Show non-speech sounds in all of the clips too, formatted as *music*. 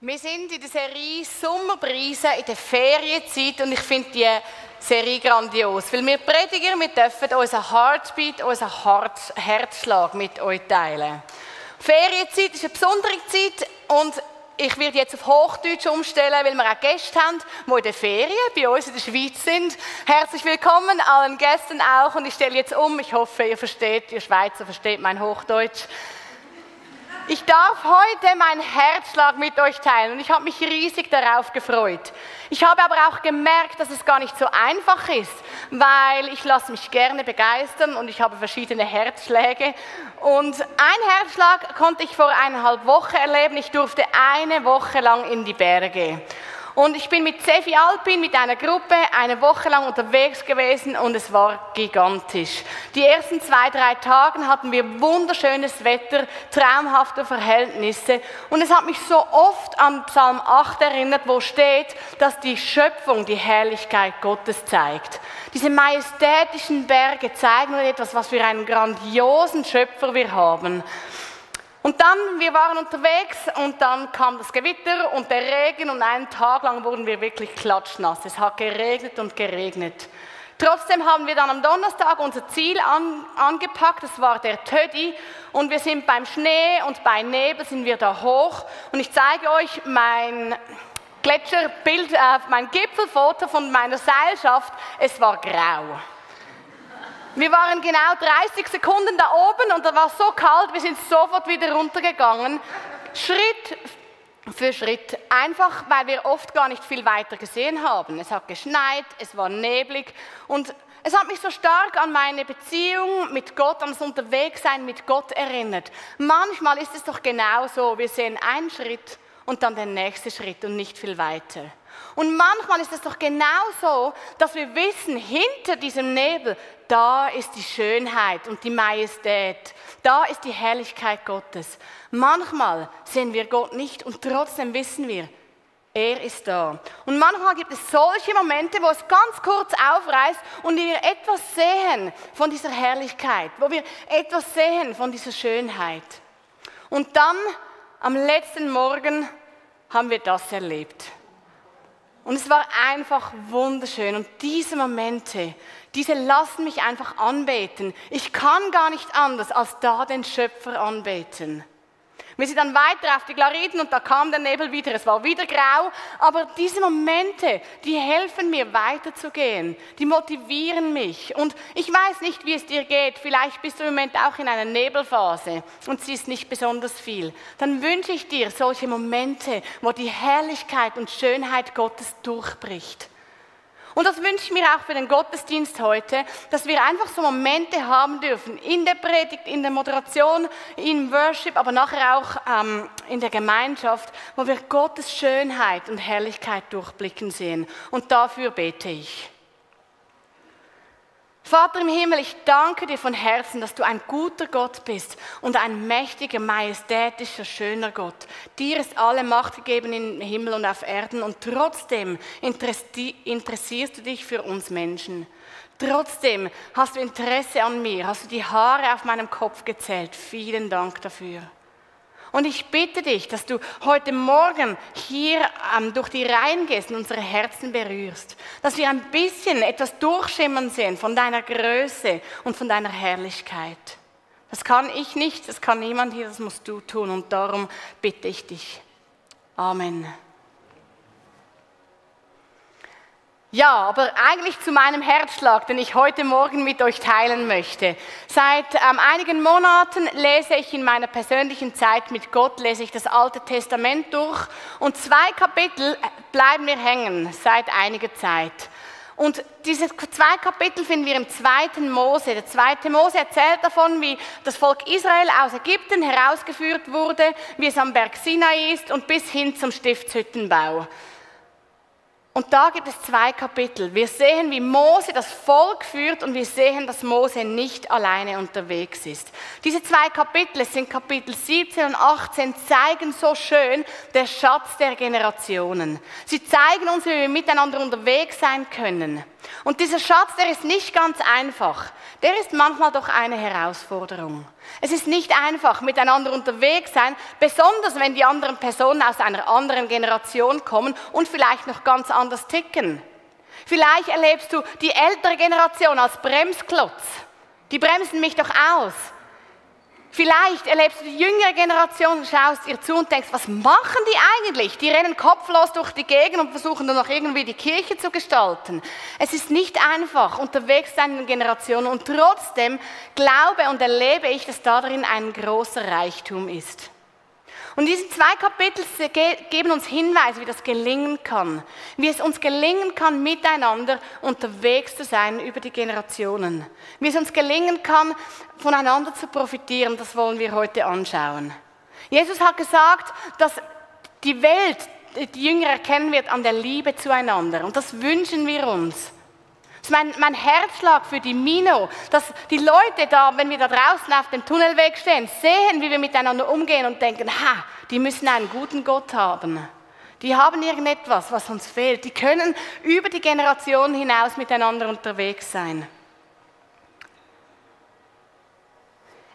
Wir sind in der Serie Sommerbrise in der Ferienzeit und ich finde die Serie grandios, weil wir Prediger, wir dürfen unseren Heartbeat, unseren Herzschlag mit euch teilen. Ferienzeit ist eine besondere Zeit und ich werde jetzt auf Hochdeutsch umstellen, weil wir auch Gäste haben, die in der Ferien bei uns in der Schweiz sind. Herzlich willkommen allen Gästen auch und ich stelle jetzt um. Ich hoffe, ihr versteht, ihr Schweizer versteht mein Hochdeutsch. Ich darf heute meinen Herzschlag mit euch teilen und ich habe mich riesig darauf gefreut. Ich habe aber auch gemerkt, dass es gar nicht so einfach ist, weil ich lasse mich gerne begeistern und ich habe verschiedene Herzschläge. Und ein Herzschlag konnte ich vor eineinhalb Wochen erleben. Ich durfte eine Woche lang in die Berge. Und ich bin mit Sefi Alpin, mit einer Gruppe, eine Woche lang unterwegs gewesen und es war gigantisch. Die ersten zwei, drei Tage hatten wir wunderschönes Wetter, traumhafte Verhältnisse und es hat mich so oft an Psalm 8 erinnert, wo steht, dass die Schöpfung die Herrlichkeit Gottes zeigt. Diese majestätischen Berge zeigen etwas, was für einen grandiosen Schöpfer wir haben. Und dann, wir waren unterwegs und dann kam das Gewitter und der Regen und einen Tag lang wurden wir wirklich klatschnass. Es hat geregnet und geregnet. Trotzdem haben wir dann am Donnerstag unser Ziel an, angepackt, das war der Tödi und wir sind beim Schnee und bei Nebel sind wir da hoch und ich zeige euch mein Gletscherbild, äh, mein Gipfelfoto von meiner Seilschaft, es war grau. Wir waren genau 30 Sekunden da oben und da war so kalt, wir sind sofort wieder runtergegangen. Schritt für Schritt. Einfach, weil wir oft gar nicht viel weiter gesehen haben. Es hat geschneit, es war neblig und es hat mich so stark an meine Beziehung mit Gott, an das Unterwegssein mit Gott erinnert. Manchmal ist es doch genau so, wir sehen einen Schritt und dann den nächsten Schritt und nicht viel weiter. Und manchmal ist es doch genau so, dass wir wissen, hinter diesem Nebel, da ist die Schönheit und die Majestät, da ist die Herrlichkeit Gottes. Manchmal sehen wir Gott nicht und trotzdem wissen wir, er ist da. Und manchmal gibt es solche Momente, wo es ganz kurz aufreißt und wir etwas sehen von dieser Herrlichkeit, wo wir etwas sehen von dieser Schönheit. Und dann am letzten Morgen haben wir das erlebt. Und es war einfach wunderschön. Und diese Momente, diese lassen mich einfach anbeten. Ich kann gar nicht anders, als da den Schöpfer anbeten. Wir sind dann weiter auf die Glariden und da kam der Nebel wieder. Es war wieder grau. Aber diese Momente, die helfen mir weiterzugehen. Die motivieren mich. Und ich weiß nicht, wie es dir geht. Vielleicht bist du im Moment auch in einer Nebelphase und siehst nicht besonders viel. Dann wünsche ich dir solche Momente, wo die Herrlichkeit und Schönheit Gottes durchbricht. Und das wünsche ich mir auch für den Gottesdienst heute, dass wir einfach so Momente haben dürfen, in der Predigt, in der Moderation, im Worship, aber nachher auch ähm, in der Gemeinschaft, wo wir Gottes Schönheit und Herrlichkeit durchblicken sehen. Und dafür bete ich. Vater im Himmel, ich danke dir von Herzen, dass du ein guter Gott bist und ein mächtiger, majestätischer, schöner Gott. Dir ist alle Macht gegeben im Himmel und auf Erden und trotzdem interessierst du dich für uns Menschen. Trotzdem hast du Interesse an mir, hast du die Haare auf meinem Kopf gezählt. Vielen Dank dafür. Und ich bitte dich, dass du heute Morgen hier ähm, durch die Reihen gehst und unsere Herzen berührst. Dass wir ein bisschen etwas durchschimmern sehen von deiner Größe und von deiner Herrlichkeit. Das kann ich nicht, das kann niemand hier, das musst du tun. Und darum bitte ich dich. Amen. Ja, aber eigentlich zu meinem Herzschlag, den ich heute Morgen mit euch teilen möchte. Seit ähm, einigen Monaten lese ich in meiner persönlichen Zeit mit Gott, lese ich das Alte Testament durch und zwei Kapitel bleiben mir hängen seit einiger Zeit. Und diese zwei Kapitel finden wir im zweiten Mose. Der zweite Mose erzählt davon, wie das Volk Israel aus Ägypten herausgeführt wurde, wie es am Berg Sinai ist und bis hin zum Stiftshüttenbau. Und da gibt es zwei Kapitel. Wir sehen, wie Mose das Volk führt und wir sehen, dass Mose nicht alleine unterwegs ist. Diese zwei Kapitel, es sind Kapitel 17 und 18, zeigen so schön der Schatz der Generationen. Sie zeigen uns, wie wir miteinander unterwegs sein können. Und dieser Schatz, der ist nicht ganz einfach. Der ist manchmal doch eine Herausforderung. Es ist nicht einfach, miteinander unterwegs sein, besonders wenn die anderen Personen aus einer anderen Generation kommen und vielleicht noch ganz anders ticken. Vielleicht erlebst du die ältere Generation als Bremsklotz. Die bremsen mich doch aus. Vielleicht erlebst du die jüngere Generation, schaust ihr zu und denkst, was machen die eigentlich? Die rennen kopflos durch die Gegend und versuchen dann noch irgendwie die Kirche zu gestalten. Es ist nicht einfach, unterwegs sein in Generationen und trotzdem glaube und erlebe ich, dass darin ein großer Reichtum ist. Und diese zwei Kapitel geben uns Hinweise, wie das gelingen kann. Wie es uns gelingen kann, miteinander unterwegs zu sein über die Generationen. Wie es uns gelingen kann, voneinander zu profitieren, das wollen wir heute anschauen. Jesus hat gesagt, dass die Welt die Jünger erkennen wird an der Liebe zueinander. Und das wünschen wir uns. Mein, mein Herzschlag für die Mino, dass die Leute da, wenn wir da draußen auf dem Tunnelweg stehen, sehen, wie wir miteinander umgehen und denken, ha, die müssen einen guten Gott haben. Die haben irgendetwas, was uns fehlt. Die können über die Generationen hinaus miteinander unterwegs sein.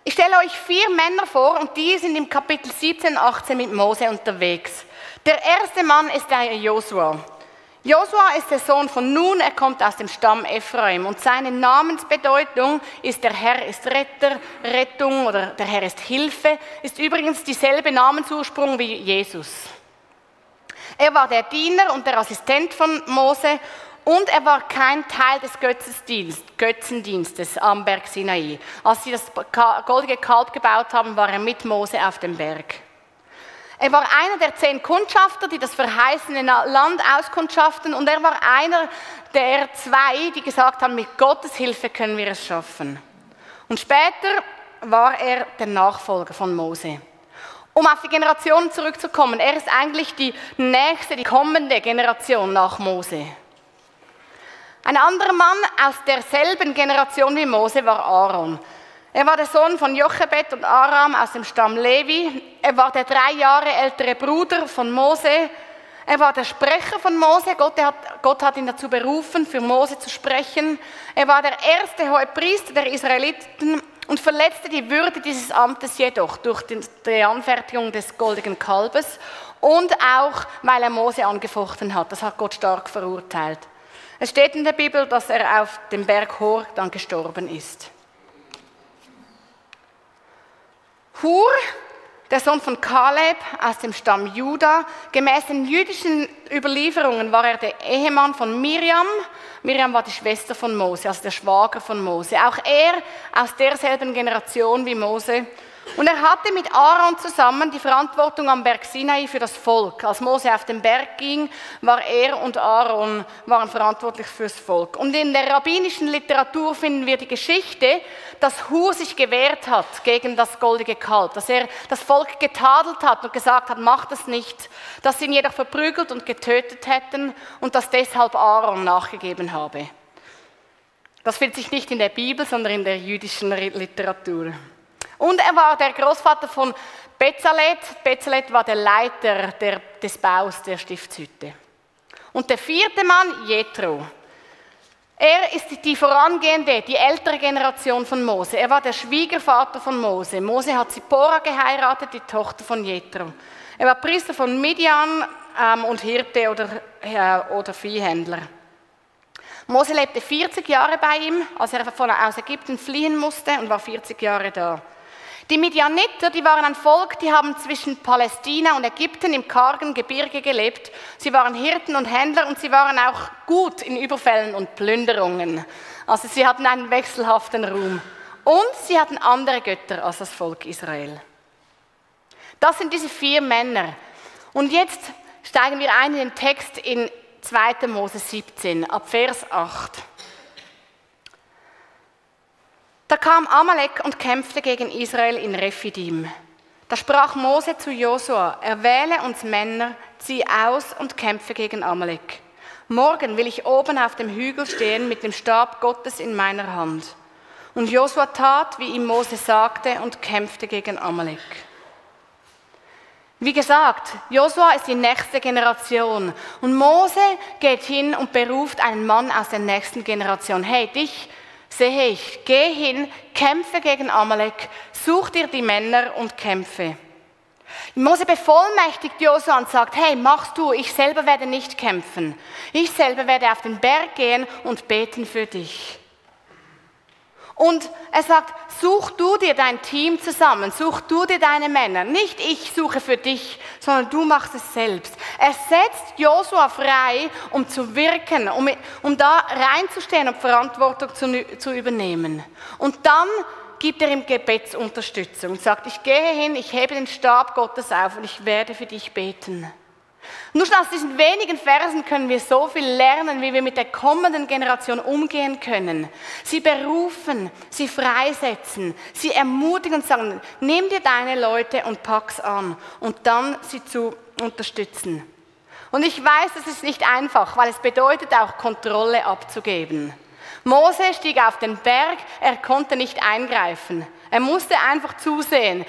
Ich stelle euch vier Männer vor und die sind im Kapitel 17 und 18 mit Mose unterwegs. Der erste Mann ist der Josua. Josua ist der Sohn von Nun, er kommt aus dem Stamm Ephraim und seine Namensbedeutung ist der Herr ist Retter, Rettung oder der Herr ist Hilfe, ist übrigens dieselbe Namensursprung wie Jesus. Er war der Diener und der Assistent von Mose und er war kein Teil des Götzendienstes am Berg Sinai. Als sie das goldige Kalb gebaut haben, war er mit Mose auf dem Berg. Er war einer der zehn Kundschafter, die das verheißene Land auskundschaften und er war einer der zwei, die gesagt haben, mit Gottes Hilfe können wir es schaffen. Und später war er der Nachfolger von Mose. Um auf die Generationen zurückzukommen, er ist eigentlich die nächste, die kommende Generation nach Mose. Ein anderer Mann aus derselben Generation wie Mose war Aaron. Er war der Sohn von Jochebed und Aram aus dem Stamm Levi. Er war der drei Jahre ältere Bruder von Mose. Er war der Sprecher von Mose. Gott hat, Gott hat ihn dazu berufen, für Mose zu sprechen. Er war der erste hohe Priester der Israeliten und verletzte die Würde dieses Amtes jedoch durch die Anfertigung des goldenen Kalbes und auch, weil er Mose angefochten hat. Das hat Gott stark verurteilt. Es steht in der Bibel, dass er auf dem Berg Hor dann gestorben ist. Hur, der Sohn von Kaleb aus dem Stamm Juda, gemäß den jüdischen Überlieferungen war er der Ehemann von Miriam. Miriam war die Schwester von Mose, also der Schwager von Mose. Auch er aus derselben Generation wie Mose und er hatte mit Aaron zusammen die Verantwortung am Berg Sinai für das Volk. Als Mose auf den Berg ging, war er und Aaron waren verantwortlich fürs Volk. Und in der rabbinischen Literatur finden wir die Geschichte, dass Hur sich gewehrt hat gegen das goldige Kalb, dass er das Volk getadelt hat und gesagt hat, macht das nicht, dass sie ihn jedoch verprügelt und getötet hätten und dass deshalb Aaron nachgegeben habe. Das findet sich nicht in der Bibel, sondern in der jüdischen Literatur. Und er war der Großvater von Bezalel. Bezalel war der Leiter der, des Baus der Stiftshütte. Und der vierte Mann, Jethro. Er ist die vorangehende, die ältere Generation von Mose. Er war der Schwiegervater von Mose. Mose hat Zippora geheiratet, die Tochter von Jethro. Er war Priester von Midian ähm, und Hirte oder, äh, oder Viehhändler. Mose lebte 40 Jahre bei ihm, als er von, aus Ägypten fliehen musste und war 40 Jahre da. Die Midianiter, die waren ein Volk, die haben zwischen Palästina und Ägypten im kargen Gebirge gelebt. Sie waren Hirten und Händler und sie waren auch gut in Überfällen und Plünderungen. Also sie hatten einen wechselhaften Ruhm. Und sie hatten andere Götter als das Volk Israel. Das sind diese vier Männer. Und jetzt steigen wir ein in den Text in 2. Mose 17, ab Vers 8. Da kam Amalek und kämpfte gegen Israel in Rephidim. Da sprach Mose zu Josua: Erwähle uns Männer, zieh aus und kämpfe gegen Amalek. Morgen will ich oben auf dem Hügel stehen mit dem Stab Gottes in meiner Hand. Und Josua tat, wie ihm Mose sagte, und kämpfte gegen Amalek. Wie gesagt, Josua ist die nächste Generation und Mose geht hin und beruft einen Mann aus der nächsten Generation. Hey, dich sehe ich, geh hin, kämpfe gegen Amalek, such dir die Männer und kämpfe. Mose bevollmächtigt Josua und sagt, hey, machst du, ich selber werde nicht kämpfen. Ich selber werde auf den Berg gehen und beten für dich. Und er sagt, such du dir dein Team zusammen, such du dir deine Männer. Nicht ich suche für dich, sondern du machst es selbst. Er setzt Josua frei, um zu wirken, um, um da reinzustehen und Verantwortung zu, zu übernehmen. Und dann gibt er ihm Gebetsunterstützung und sagt, ich gehe hin, ich hebe den Stab Gottes auf und ich werde für dich beten. Nur schon aus diesen wenigen Versen können wir so viel lernen, wie wir mit der kommenden Generation umgehen können. Sie berufen, sie freisetzen, sie ermutigen und sagen, nimm dir deine Leute und pack's an und dann sie zu unterstützen. Und ich weiß, das ist nicht einfach, weil es bedeutet auch Kontrolle abzugeben. Mose stieg auf den Berg, er konnte nicht eingreifen. Er musste einfach zusehen,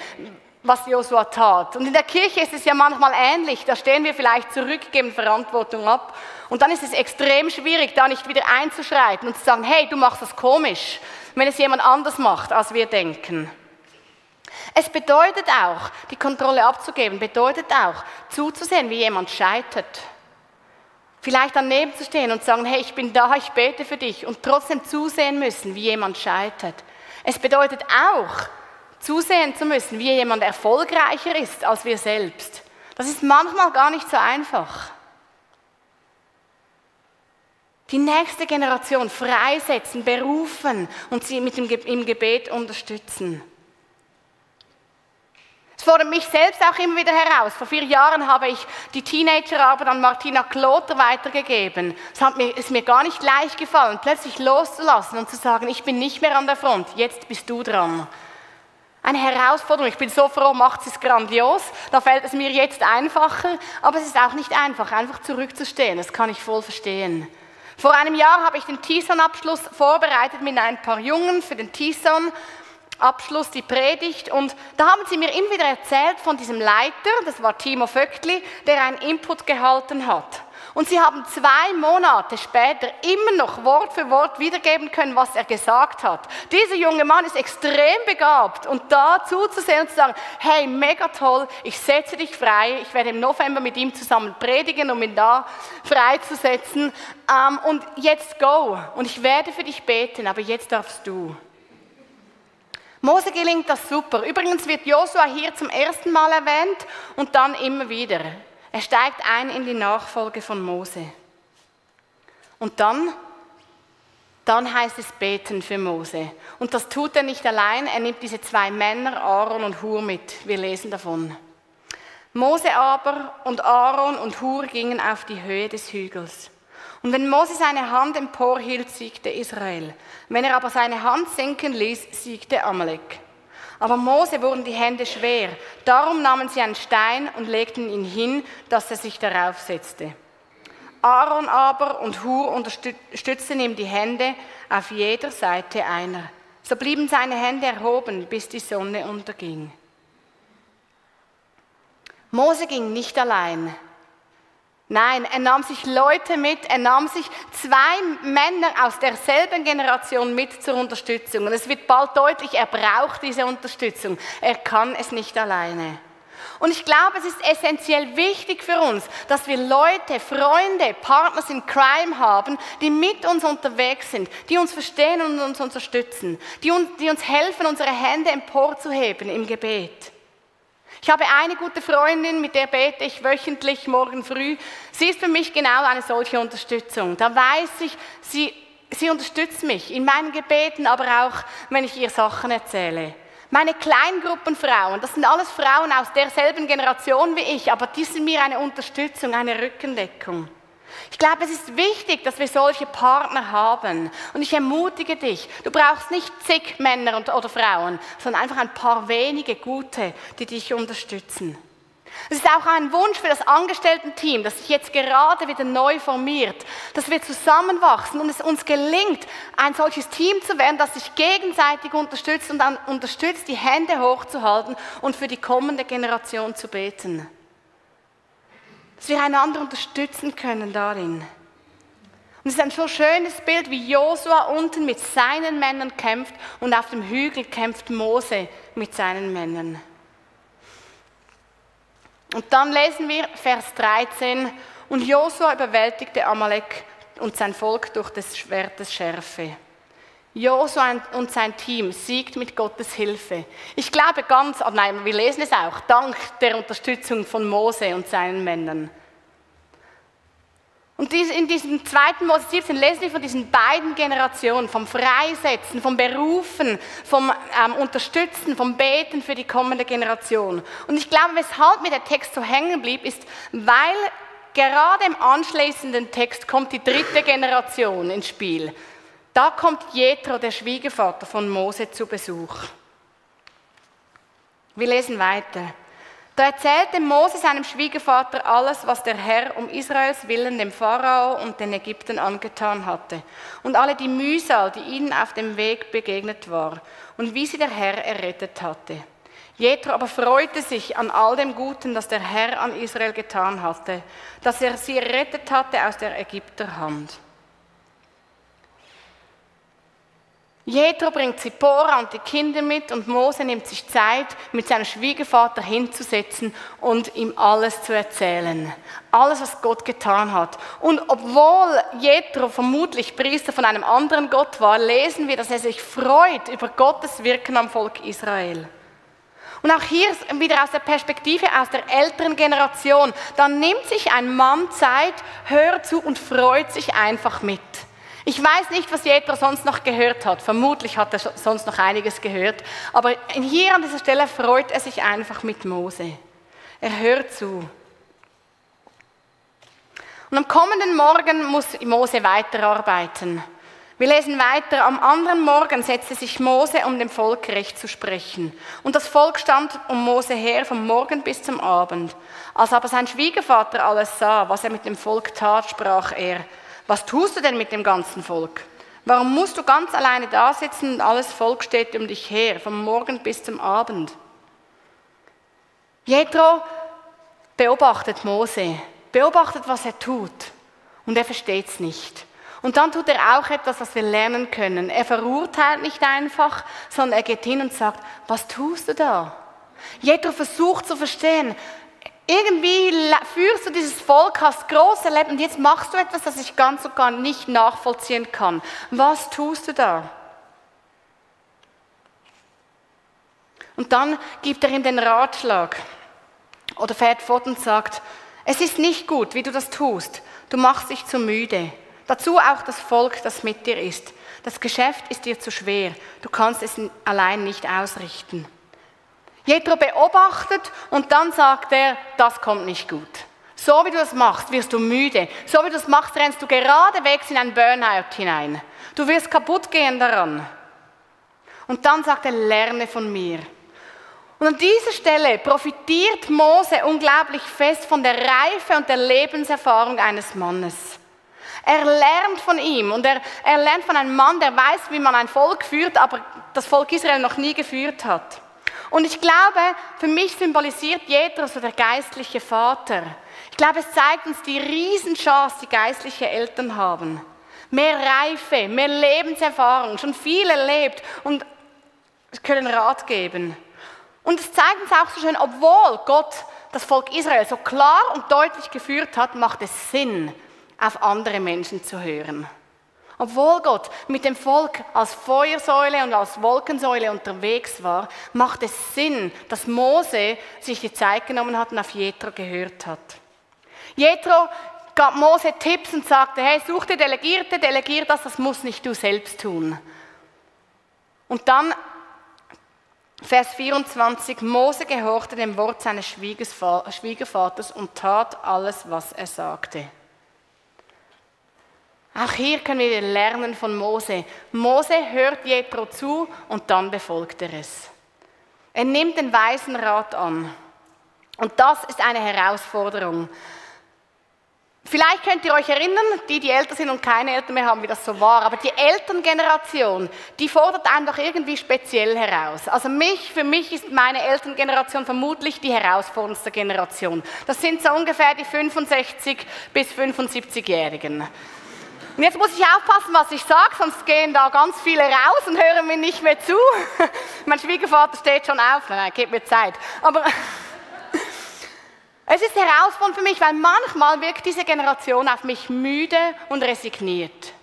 was Josua tat. Und in der Kirche ist es ja manchmal ähnlich. Da stehen wir vielleicht zurück, geben Verantwortung ab. Und dann ist es extrem schwierig, da nicht wieder einzuschreiten und zu sagen, hey, du machst das komisch, wenn es jemand anders macht, als wir denken. Es bedeutet auch, die Kontrolle abzugeben, bedeutet auch, zuzusehen, wie jemand scheitert. Vielleicht daneben zu stehen und sagen, hey, ich bin da, ich bete für dich und trotzdem zusehen müssen, wie jemand scheitert. Es bedeutet auch, zusehen zu müssen, wie jemand erfolgreicher ist als wir selbst. Das ist manchmal gar nicht so einfach. Die nächste Generation freisetzen, berufen und sie mit dem, im Gebet unterstützen. Es fordert mich selbst auch immer wieder heraus. Vor vier Jahren habe ich die Teenagerarbeit an Martina Kloter weitergegeben. Es hat mir, ist mir gar nicht leicht gefallen, plötzlich loszulassen und zu sagen, ich bin nicht mehr an der Front, jetzt bist du dran. Eine Herausforderung. Ich bin so froh, macht es grandios. Da fällt es mir jetzt einfacher, aber es ist auch nicht einfach, einfach zurückzustehen. Das kann ich voll verstehen. Vor einem Jahr habe ich den Tison-Abschluss vorbereitet mit ein paar Jungen für den Tison Abschluss die Predigt und da haben sie mir immer wieder erzählt von diesem Leiter, das war Timo Vöckli, der einen Input gehalten hat. Und sie haben zwei Monate später immer noch Wort für Wort wiedergeben können, was er gesagt hat. Dieser junge Mann ist extrem begabt und da zuzusehen und zu sagen, hey, mega toll, ich setze dich frei, ich werde im November mit ihm zusammen predigen, um ihn da freizusetzen. Ähm, und jetzt go und ich werde für dich beten, aber jetzt darfst du. Mose gelingt das super. Übrigens wird Josua hier zum ersten Mal erwähnt und dann immer wieder. Er steigt ein in die Nachfolge von Mose. Und dann, dann heißt es beten für Mose. Und das tut er nicht allein. Er nimmt diese zwei Männer, Aaron und Hur, mit. Wir lesen davon. Mose aber und Aaron und Hur gingen auf die Höhe des Hügels. Und wenn Mose seine Hand emporhielt, siegte Israel. Wenn er aber seine Hand sinken ließ, siegte Amalek. Aber Mose wurden die Hände schwer. Darum nahmen sie einen Stein und legten ihn hin, dass er sich darauf setzte. Aaron aber und Hur unterstützten ihm die Hände auf jeder Seite einer. So blieben seine Hände erhoben, bis die Sonne unterging. Mose ging nicht allein. Nein, er nahm sich Leute mit, er nahm sich zwei Männer aus derselben Generation mit zur Unterstützung. Und es wird bald deutlich, er braucht diese Unterstützung. Er kann es nicht alleine. Und ich glaube, es ist essentiell wichtig für uns, dass wir Leute, Freunde, Partners in Crime haben, die mit uns unterwegs sind, die uns verstehen und uns unterstützen, die uns, die uns helfen, unsere Hände emporzuheben im Gebet. Ich habe eine gute Freundin, mit der bete ich wöchentlich morgen früh. Sie ist für mich genau eine solche Unterstützung. Da weiß ich, sie, sie unterstützt mich in meinen Gebeten, aber auch, wenn ich ihr Sachen erzähle. Meine Kleingruppenfrauen, das sind alles Frauen aus derselben Generation wie ich, aber die sind mir eine Unterstützung, eine Rückendeckung. Ich glaube, es ist wichtig, dass wir solche Partner haben. Und ich ermutige dich, du brauchst nicht zig Männer oder Frauen, sondern einfach ein paar wenige gute, die dich unterstützen. Es ist auch ein Wunsch für das Angestellten-Team, das sich jetzt gerade wieder neu formiert, dass wir zusammenwachsen und es uns gelingt, ein solches Team zu werden, das sich gegenseitig unterstützt und dann unterstützt, die Hände hochzuhalten und für die kommende Generation zu beten. Dass wir einander unterstützen können darin. Und es ist ein so schönes Bild, wie Josua unten mit seinen Männern kämpft und auf dem Hügel kämpft Mose mit seinen Männern. Und dann lesen wir Vers 13, und Josua überwältigte Amalek und sein Volk durch des Schwertes Schärfe. Josua und sein Team siegt mit Gottes Hilfe. Ich glaube ganz, oh nein, wir lesen es auch, dank der Unterstützung von Mose und seinen Männern. Und in diesem zweiten Mose 17 lesen wir von diesen beiden Generationen, vom Freisetzen, vom Berufen, vom ähm, Unterstützen, vom Beten für die kommende Generation. Und ich glaube, weshalb mir der Text so hängen blieb, ist, weil gerade im anschließenden Text kommt die dritte Generation ins Spiel. Da kommt Jethro, der Schwiegervater von Mose, zu Besuch. Wir lesen weiter. Da erzählte Mose seinem Schwiegervater alles, was der Herr um Israels willen dem Pharao und den Ägyptern angetan hatte, und alle die Mühsal, die ihnen auf dem Weg begegnet war, und wie sie der Herr errettet hatte. Jethro aber freute sich an all dem Guten, das der Herr an Israel getan hatte, dass er sie errettet hatte aus der Ägypter Hand. Jethro bringt Zippora und die Kinder mit und Mose nimmt sich Zeit, mit seinem Schwiegervater hinzusetzen und ihm alles zu erzählen. Alles, was Gott getan hat. Und obwohl Jethro vermutlich Priester von einem anderen Gott war, lesen wir, dass er sich freut über Gottes Wirken am Volk Israel. Und auch hier wieder aus der Perspektive aus der älteren Generation, dann nimmt sich ein Mann Zeit, hört zu und freut sich einfach mit. Ich weiß nicht, was Jethro sonst noch gehört hat. Vermutlich hat er sonst noch einiges gehört. Aber hier an dieser Stelle freut er sich einfach mit Mose. Er hört zu. Und am kommenden Morgen muss Mose weiterarbeiten. Wir lesen weiter, am anderen Morgen setzte sich Mose, um dem Volk Recht zu sprechen. Und das Volk stand um Mose her vom Morgen bis zum Abend. Als aber sein Schwiegervater alles sah, was er mit dem Volk tat, sprach er, was tust du denn mit dem ganzen Volk? Warum musst du ganz alleine da sitzen und alles Volk steht um dich her, vom Morgen bis zum Abend? Jethro beobachtet Mose, beobachtet, was er tut, und er versteht es nicht. Und dann tut er auch etwas, was wir lernen können. Er verurteilt nicht einfach, sondern er geht hin und sagt, was tust du da? Jethro versucht zu verstehen, irgendwie führst du dieses Volk, hast groß erlebt und jetzt machst du etwas, das ich ganz und gar nicht nachvollziehen kann. Was tust du da? Und dann gibt er ihm den Ratschlag oder fährt fort und sagt, es ist nicht gut, wie du das tust. Du machst dich zu müde. Dazu auch das Volk, das mit dir ist. Das Geschäft ist dir zu schwer. Du kannst es allein nicht ausrichten. Jethro beobachtet und dann sagt er, das kommt nicht gut. So wie du das machst, wirst du müde. So wie du das machst, rennst du geradewegs in ein Burnout hinein. Du wirst kaputt gehen daran. Und dann sagt er, lerne von mir. Und an dieser Stelle profitiert Mose unglaublich fest von der Reife und der Lebenserfahrung eines Mannes. Er lernt von ihm und er, er lernt von einem Mann, der weiß, wie man ein Volk führt, aber das Volk Israel noch nie geführt hat. Und ich glaube, für mich symbolisiert Jethro so der geistliche Vater. Ich glaube, es zeigt uns die Riesenchance, die geistliche Eltern haben. Mehr Reife, mehr Lebenserfahrung, schon viel erlebt und können Rat geben. Und es zeigt uns auch so schön, obwohl Gott das Volk Israel so klar und deutlich geführt hat, macht es Sinn, auf andere Menschen zu hören. Obwohl Gott mit dem Volk als Feuersäule und als Wolkensäule unterwegs war, macht es Sinn, dass Mose sich die Zeit genommen hat und auf Jethro gehört hat. Jethro gab Mose Tipps und sagte, hey, such dir Delegierte, delegier das, das muss nicht du selbst tun. Und dann Vers 24, Mose gehorchte dem Wort seines Schwiegervaters und tat alles, was er sagte. Auch hier können wir lernen von Mose. Mose hört Jethro zu und dann befolgt er es. Er nimmt den weisen Rat an. Und das ist eine Herausforderung. Vielleicht könnt ihr euch erinnern, die, die älter sind und keine Eltern mehr haben, wie das so war. Aber die Elterngeneration, die fordert einen doch irgendwie speziell heraus. Also mich, für mich ist meine Elterngeneration vermutlich die herausforderndste Generation. Das sind so ungefähr die 65 bis 75-Jährigen. Und jetzt muss ich aufpassen, was ich sage, sonst gehen da ganz viele raus und hören mir nicht mehr zu. *laughs* mein Schwiegervater steht schon auf, nein, gebt mir Zeit. Aber *laughs* es ist herausfordernd für mich, weil manchmal wirkt diese Generation auf mich müde und resigniert.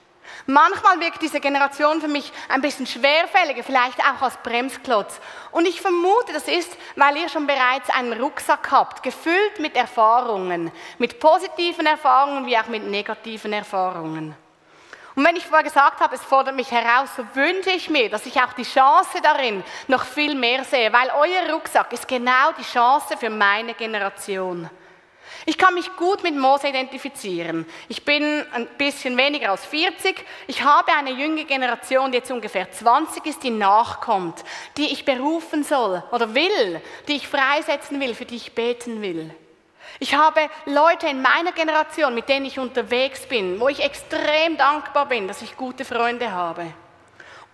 Manchmal wirkt diese Generation für mich ein bisschen schwerfälliger, vielleicht auch als Bremsklotz. Und ich vermute, das ist, weil ihr schon bereits einen Rucksack habt, gefüllt mit Erfahrungen, mit positiven Erfahrungen wie auch mit negativen Erfahrungen. Und wenn ich vorher gesagt habe, es fordert mich heraus, so wünsche ich mir, dass ich auch die Chance darin noch viel mehr sehe, weil euer Rucksack ist genau die Chance für meine Generation. Ich kann mich gut mit Mose identifizieren. Ich bin ein bisschen weniger als 40. Ich habe eine junge Generation, die jetzt ungefähr 20 ist, die nachkommt, die ich berufen soll oder will, die ich freisetzen will, für die ich beten will. Ich habe Leute in meiner Generation, mit denen ich unterwegs bin, wo ich extrem dankbar bin, dass ich gute Freunde habe.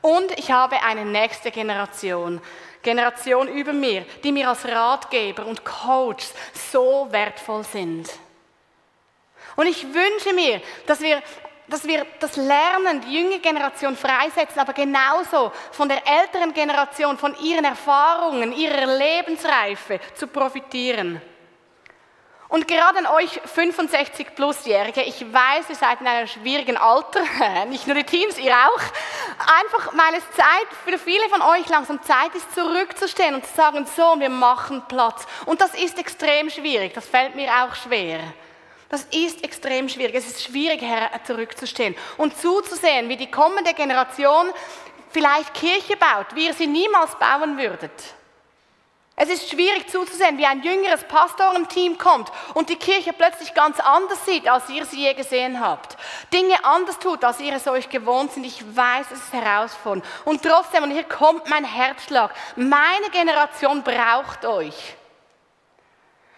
Und ich habe eine nächste Generation, Generation über mir, die mir als Ratgeber und Coach so wertvoll sind. Und ich wünsche mir, dass wir, dass wir das Lernen, die junge Generation freisetzen, aber genauso von der älteren Generation, von ihren Erfahrungen, ihrer Lebensreife zu profitieren. Und gerade an euch 65 plusjährige, ich weiß, ihr seid in einem schwierigen Alter, *laughs* nicht nur die Teens, ihr auch, einfach weil es Zeit für viele von euch langsam Zeit ist, zurückzustehen und zu sagen, so, wir machen Platz. Und das ist extrem schwierig, das fällt mir auch schwer. Das ist extrem schwierig. Es ist schwierig, zurückzustehen und zuzusehen, wie die kommende Generation vielleicht Kirche baut, wie ihr sie niemals bauen würdet. Es ist schwierig zuzusehen, wie ein jüngeres Pastorenteam kommt und die Kirche plötzlich ganz anders sieht, als ihr sie je gesehen habt. Dinge anders tut, als ihr es euch gewohnt sind. Ich weiß, es ist herausfordernd. Und trotzdem, und hier kommt mein Herzschlag, meine Generation braucht euch.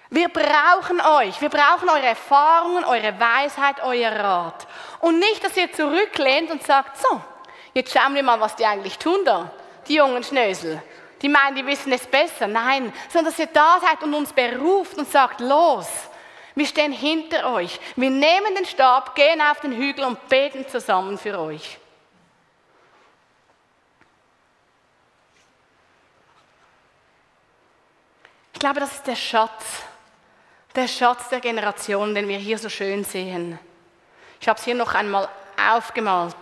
Wir brauchen euch. Wir brauchen eure Erfahrungen, eure Weisheit, euer Rat. Und nicht, dass ihr zurücklehnt und sagt, so, jetzt schauen wir mal, was die eigentlich tun da, die jungen Schnösel die meinen, die wissen es besser. Nein, sondern dass ihr da seid und uns beruft und sagt, los, wir stehen hinter euch. Wir nehmen den Stab, gehen auf den Hügel und beten zusammen für euch. Ich glaube, das ist der Schatz, der Schatz der Generation, den wir hier so schön sehen. Ich habe es hier noch einmal aufgemalt.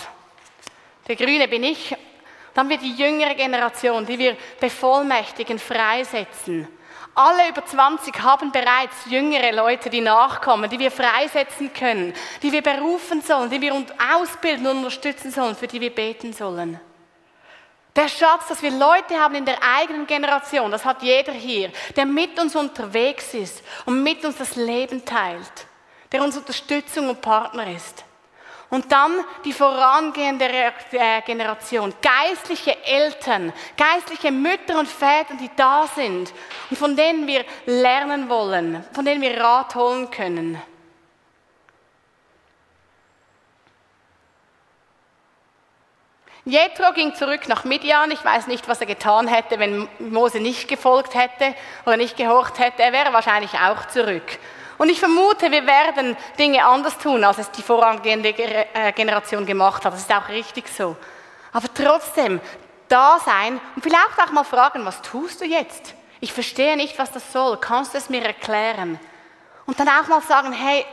Der Grüne bin ich dann wird die jüngere Generation, die wir bevollmächtigen, freisetzen. Alle über 20 haben bereits jüngere Leute, die nachkommen, die wir freisetzen können, die wir berufen sollen, die wir ausbilden und unterstützen sollen, für die wir beten sollen. Der Schatz, dass wir Leute haben in der eigenen Generation, das hat jeder hier, der mit uns unterwegs ist und mit uns das Leben teilt, der uns Unterstützung und Partner ist. Und dann die vorangehende äh, Generation, geistliche Eltern, geistliche Mütter und Väter, die da sind und von denen wir lernen wollen, von denen wir Rat holen können. Jethro ging zurück nach Midian. Ich weiß nicht, was er getan hätte, wenn Mose nicht gefolgt hätte oder nicht gehorcht hätte. Er wäre wahrscheinlich auch zurück. Und ich vermute, wir werden Dinge anders tun, als es die vorangehende äh, Generation gemacht hat. Das ist auch richtig so. Aber trotzdem da sein und vielleicht auch mal fragen, was tust du jetzt? Ich verstehe nicht, was das soll. Kannst du es mir erklären? Und dann auch mal sagen, hey,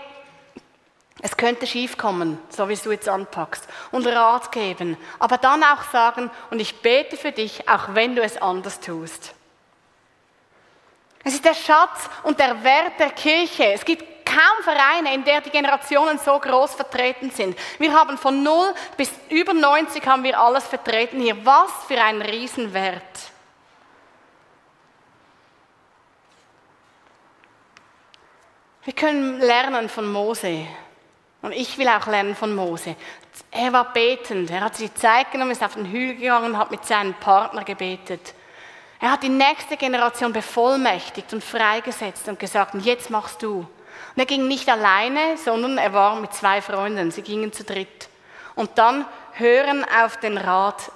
es könnte schief kommen, so wie du jetzt anpackst. Und Rat geben. Aber dann auch sagen, und ich bete für dich, auch wenn du es anders tust. Es ist der Schatz und der Wert der Kirche. Es gibt kaum Vereine, in der die Generationen so groß vertreten sind. Wir haben von 0 bis über 90 haben wir alles vertreten hier. Was für ein Riesenwert. Wir können lernen von Mose. Und ich will auch lernen von Mose. Er war betend. Er hat sich Zeit genommen, ist auf den Hügel gegangen und hat mit seinem Partner gebetet. Er hat die nächste Generation bevollmächtigt und freigesetzt und gesagt, jetzt machst du. Und er ging nicht alleine, sondern er war mit zwei Freunden. Sie gingen zu dritt. Und dann hören auf den Rat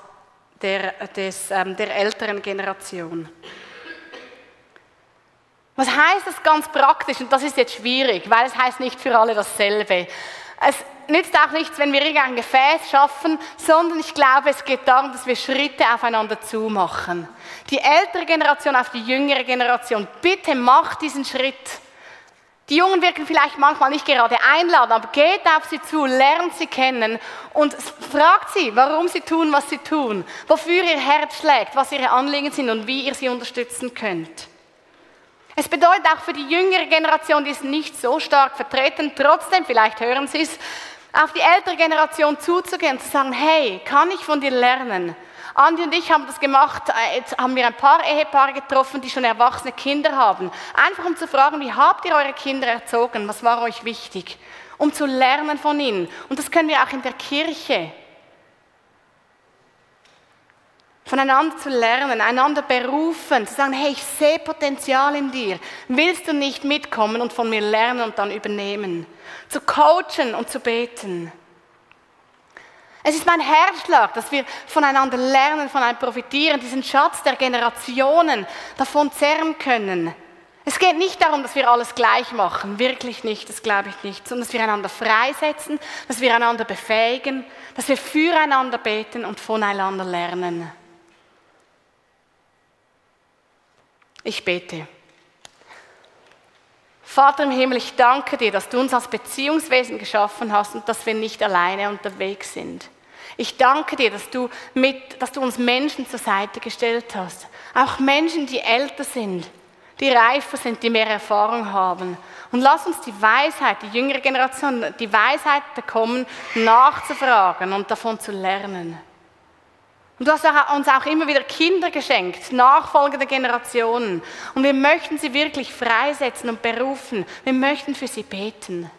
der, des, ähm, der älteren Generation. Was heißt das ganz praktisch? Und das ist jetzt schwierig, weil es heißt nicht für alle dasselbe. Es nützt auch nichts, wenn wir irgendein Gefäß schaffen, sondern ich glaube, es geht darum, dass wir Schritte aufeinander zumachen. Die ältere Generation auf die jüngere Generation, bitte macht diesen Schritt. Die Jungen wirken vielleicht manchmal nicht gerade einladen, aber geht auf sie zu, lernt sie kennen und fragt sie, warum sie tun, was sie tun, wofür ihr Herz schlägt, was ihre Anliegen sind und wie ihr sie unterstützen könnt. Es bedeutet auch für die jüngere Generation, die ist nicht so stark vertreten, trotzdem, vielleicht hören sie es, auf die ältere Generation zuzugehen und zu sagen, hey, kann ich von dir lernen? Andi und ich haben das gemacht, äh, jetzt haben wir ein paar Ehepaare getroffen, die schon erwachsene Kinder haben. Einfach um zu fragen, wie habt ihr eure Kinder erzogen? Was war euch wichtig? Um zu lernen von ihnen. Und das können wir auch in der Kirche voneinander zu lernen, einander berufen, zu sagen, hey, ich sehe Potenzial in dir. Willst du nicht mitkommen und von mir lernen und dann übernehmen? Zu coachen und zu beten. Es ist mein Herzschlag, dass wir voneinander lernen, voneinander profitieren, diesen Schatz der Generationen davon zerren können. Es geht nicht darum, dass wir alles gleich machen, wirklich nicht, das glaube ich nicht, sondern dass wir einander freisetzen, dass wir einander befähigen, dass wir füreinander beten und voneinander lernen. Ich bete. Vater im Himmel, ich danke dir, dass du uns als Beziehungswesen geschaffen hast und dass wir nicht alleine unterwegs sind. Ich danke dir, dass du, mit, dass du uns Menschen zur Seite gestellt hast. Auch Menschen, die älter sind, die reifer sind, die mehr Erfahrung haben. Und lass uns die Weisheit, die jüngere Generation, die Weisheit bekommen, nachzufragen und davon zu lernen. Und du hast uns auch immer wieder Kinder geschenkt, nachfolgende Generationen. Und wir möchten sie wirklich freisetzen und berufen. Wir möchten für sie beten.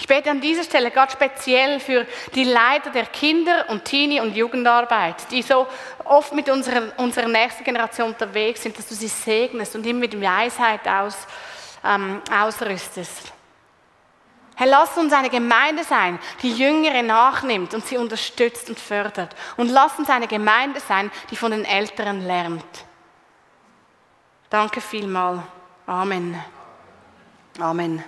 Ich bete an dieser Stelle ganz speziell für die Leiter der Kinder- und Teenie- und Jugendarbeit, die so oft mit unserer, unserer nächsten Generation unterwegs sind, dass du sie segnest und immer mit Weisheit aus, ähm, ausrüstest. Herr, lass uns eine Gemeinde sein, die Jüngere nachnimmt und sie unterstützt und fördert. Und lass uns eine Gemeinde sein, die von den Älteren lernt. Danke vielmal. Amen. Amen.